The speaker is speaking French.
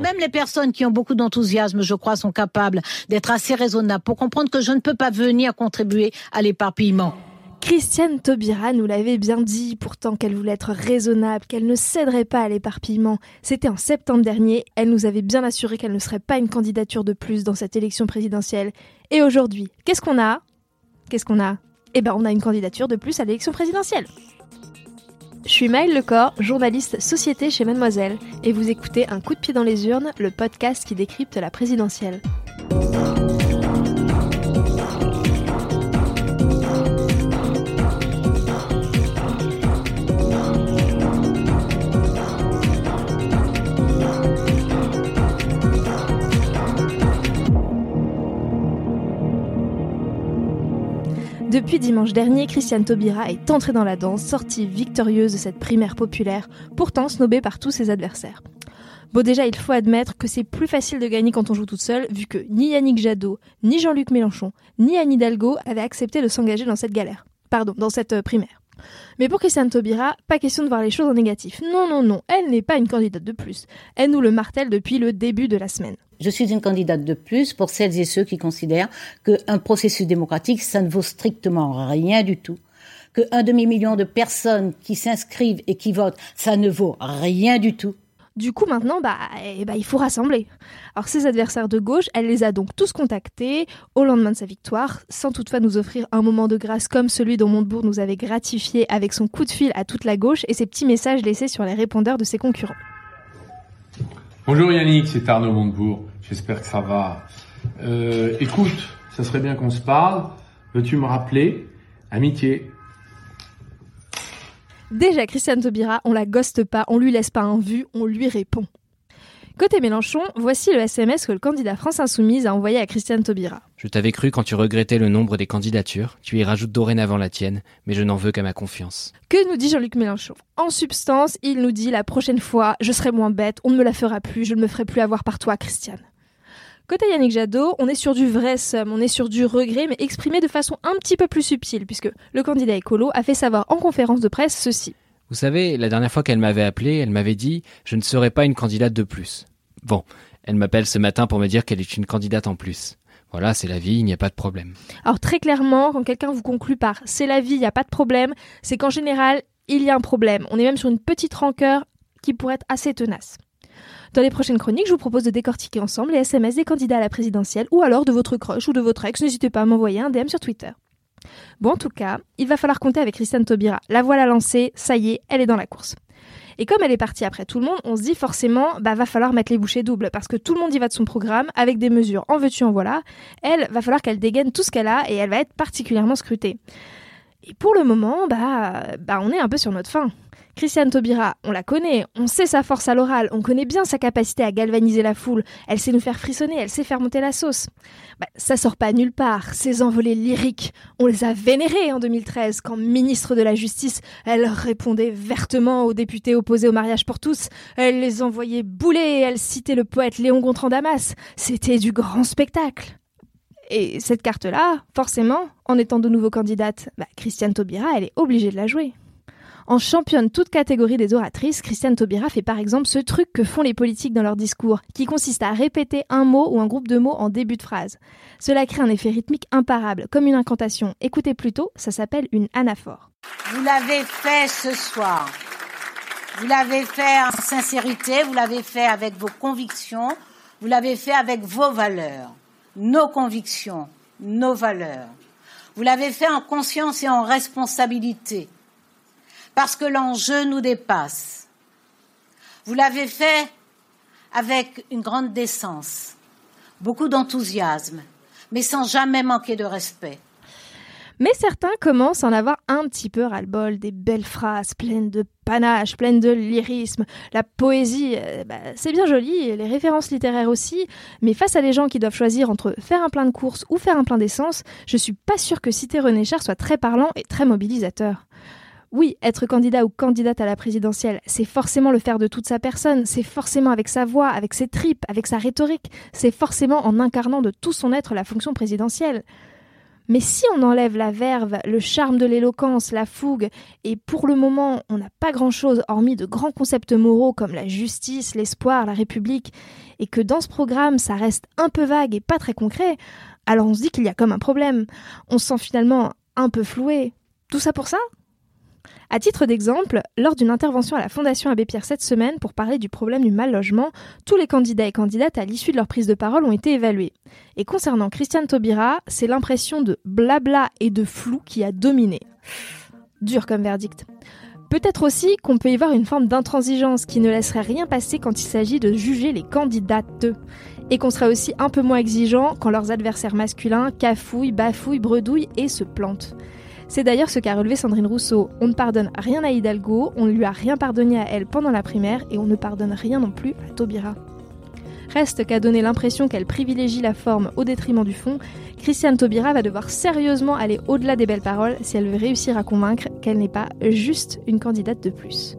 Même les personnes qui ont beaucoup d'enthousiasme, je crois, sont capables d'être assez raisonnables pour comprendre que je ne peux pas venir contribuer à l'éparpillement. Christiane Taubira nous l'avait bien dit, pourtant qu'elle voulait être raisonnable, qu'elle ne céderait pas à l'éparpillement. C'était en septembre dernier, elle nous avait bien assuré qu'elle ne serait pas une candidature de plus dans cette élection présidentielle. Et aujourd'hui, qu'est-ce qu'on a? Qu'est-ce qu'on a? Eh ben on a une candidature de plus à l'élection présidentielle. Je suis Maëlle Lecor, journaliste société chez Mademoiselle, et vous écoutez Un coup de pied dans les urnes, le podcast qui décrypte la présidentielle. Depuis dimanche dernier, Christiane Taubira est entrée dans la danse, sortie victorieuse de cette primaire populaire, pourtant snobée par tous ses adversaires. Bon déjà, il faut admettre que c'est plus facile de gagner quand on joue toute seule, vu que ni Yannick Jadot, ni Jean-Luc Mélenchon, ni Anne Hidalgo avaient accepté de s'engager dans cette galère. Pardon, dans cette euh, primaire. Mais pour Christiane Taubira, pas question de voir les choses en négatif. Non, non, non, elle n'est pas une candidate de plus. Elle nous le martèle depuis le début de la semaine. Je suis une candidate de plus pour celles et ceux qui considèrent qu'un processus démocratique, ça ne vaut strictement rien du tout. Qu'un demi-million de personnes qui s'inscrivent et qui votent, ça ne vaut rien du tout. Du coup, maintenant, bah, eh bah, il faut rassembler. Alors, ses adversaires de gauche, elle les a donc tous contactés au lendemain de sa victoire, sans toutefois nous offrir un moment de grâce comme celui dont Montebourg nous avait gratifié avec son coup de fil à toute la gauche et ses petits messages laissés sur les répondeurs de ses concurrents. Bonjour Yannick, c'est Arnaud Montebourg. J'espère que ça va. Euh, écoute, ça serait bien qu'on se parle. Veux-tu me rappeler? Amitié. Déjà, Christiane Taubira, on la goste pas, on lui laisse pas un vu, on lui répond. Côté Mélenchon, voici le SMS que le candidat France Insoumise a envoyé à Christiane Taubira. Je t'avais cru quand tu regrettais le nombre des candidatures, tu y rajoutes dorénavant la tienne, mais je n'en veux qu'à ma confiance. Que nous dit Jean-Luc Mélenchon? En substance, il nous dit la prochaine fois, je serai moins bête, on ne me la fera plus, je ne me ferai plus avoir par toi, Christiane. Côté Yannick Jadot, on est sur du vrai somme, on est sur du regret, mais exprimé de façon un petit peu plus subtile, puisque le candidat écolo a fait savoir en conférence de presse ceci. Vous savez, la dernière fois qu'elle m'avait appelé, elle m'avait dit Je ne serai pas une candidate de plus. Bon, elle m'appelle ce matin pour me dire qu'elle est une candidate en plus. Voilà, c'est la vie, il n'y a pas de problème. Alors très clairement, quand quelqu'un vous conclut par c'est la vie, il n'y a pas de problème, c'est qu'en général, il y a un problème. On est même sur une petite rancœur qui pourrait être assez tenace. Dans les prochaines chroniques, je vous propose de décortiquer ensemble les SMS des candidats à la présidentielle ou alors de votre crush ou de votre ex. N'hésitez pas à m'envoyer un DM sur Twitter. Bon, en tout cas, il va falloir compter avec Christiane Taubira. La voilà lancée, ça y est, elle est dans la course. Et comme elle est partie après tout le monde, on se dit forcément, bah va falloir mettre les bouchées doubles parce que tout le monde y va de son programme avec des mesures en veux-tu en voilà. Elle va falloir qu'elle dégaine tout ce qu'elle a et elle va être particulièrement scrutée. Et pour le moment, bah, bah on est un peu sur notre fin. Christiane Taubira, on la connaît, on sait sa force à l'oral, on connaît bien sa capacité à galvaniser la foule, elle sait nous faire frissonner, elle sait faire monter la sauce. Bah, ça sort pas nulle part, ces envolées lyriques. On les a vénérées en 2013 quand ministre de la Justice, elle répondait vertement aux députés opposés au mariage pour tous, elle les envoyait bouler, elle citait le poète Léon Gontran Damas. C'était du grand spectacle. Et cette carte-là, forcément, en étant de nouveau candidate, bah, Christiane Taubira, elle est obligée de la jouer. En championne toute catégorie des oratrices, Christiane Taubira fait par exemple ce truc que font les politiques dans leur discours, qui consiste à répéter un mot ou un groupe de mots en début de phrase. Cela crée un effet rythmique imparable, comme une incantation. Écoutez plutôt, ça s'appelle une anaphore. Vous l'avez fait ce soir. Vous l'avez fait en sincérité, vous l'avez fait avec vos convictions, vous l'avez fait avec vos valeurs, nos convictions, nos valeurs. Vous l'avez fait en conscience et en responsabilité parce que l'enjeu nous dépasse. Vous l'avez fait avec une grande décence, beaucoup d'enthousiasme, mais sans jamais manquer de respect. Mais certains commencent à en avoir un petit peu ras-le-bol, des belles phrases pleines de panache, pleines de lyrisme. La poésie, euh, bah, c'est bien joli, les références littéraires aussi, mais face à des gens qui doivent choisir entre faire un plein de courses ou faire un plein d'essence, je suis pas sûre que citer René Char soit très parlant et très mobilisateur. Oui, être candidat ou candidate à la présidentielle, c'est forcément le faire de toute sa personne, c'est forcément avec sa voix, avec ses tripes, avec sa rhétorique, c'est forcément en incarnant de tout son être la fonction présidentielle. Mais si on enlève la verve, le charme de l'éloquence, la fougue, et pour le moment on n'a pas grand-chose hormis de grands concepts moraux comme la justice, l'espoir, la République, et que dans ce programme ça reste un peu vague et pas très concret, alors on se dit qu'il y a comme un problème. On se sent finalement un peu floué. Tout ça pour ça? À titre d'exemple, lors d'une intervention à la Fondation Abbé Pierre cette semaine pour parler du problème du mal logement, tous les candidats et candidates à l'issue de leur prise de parole ont été évalués. Et concernant Christiane Taubira, c'est l'impression de blabla et de flou qui a dominé. Dur comme verdict. Peut-être aussi qu'on peut y voir une forme d'intransigeance qui ne laisserait rien passer quand il s'agit de juger les candidates. Et qu'on serait aussi un peu moins exigeant quand leurs adversaires masculins cafouillent, bafouillent, bredouillent et se plantent. C'est d'ailleurs ce qu'a relevé Sandrine Rousseau. On ne pardonne rien à Hidalgo, on ne lui a rien pardonné à elle pendant la primaire et on ne pardonne rien non plus à Taubira. Reste qu'à donner l'impression qu'elle privilégie la forme au détriment du fond, Christiane Taubira va devoir sérieusement aller au-delà des belles paroles si elle veut réussir à convaincre qu'elle n'est pas juste une candidate de plus.